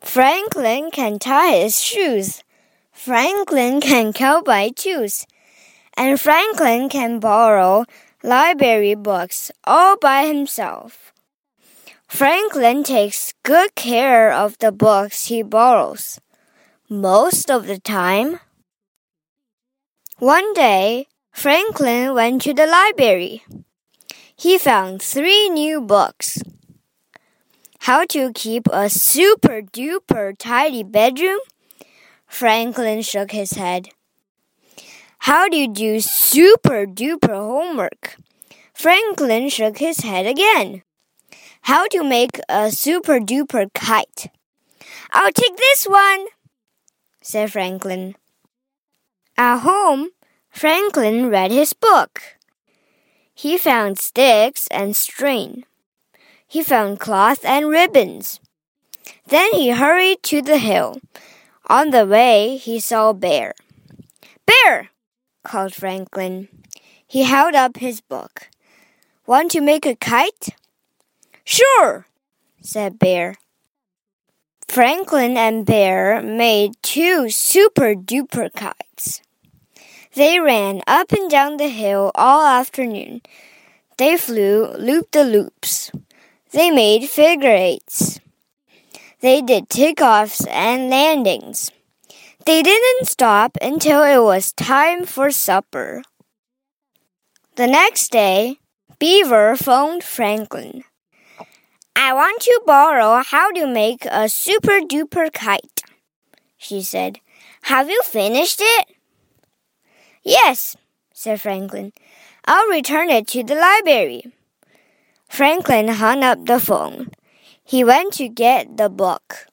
Franklin can tie his shoes. Franklin can count by twos. And Franklin can borrow library books all by himself. Franklin takes good care of the books he borrows. Most of the time. One day, Franklin went to the library. He found three new books. How to keep a super duper tidy bedroom? Franklin shook his head. How do you do super duper homework? Franklin shook his head again. How to make a super duper kite? I'll take this one, said Franklin. At home, Franklin read his book. He found sticks and string. He found cloth and ribbons. Then he hurried to the hill. On the way, he saw a bear. Bear! called Franklin. He held up his book. Want to make a kite? Sure, said Bear. Franklin and Bear made two super duper kites. They ran up and down the hill all afternoon. They flew loop the loops. They made figure eights. They did takeoffs and landings. They didn't stop until it was time for supper. The next day, Beaver phoned Franklin. I want to borrow how to make a super duper kite, she said. Have you finished it? Yes, said Franklin. I'll return it to the library. Franklin hung up the phone. He went to get the book.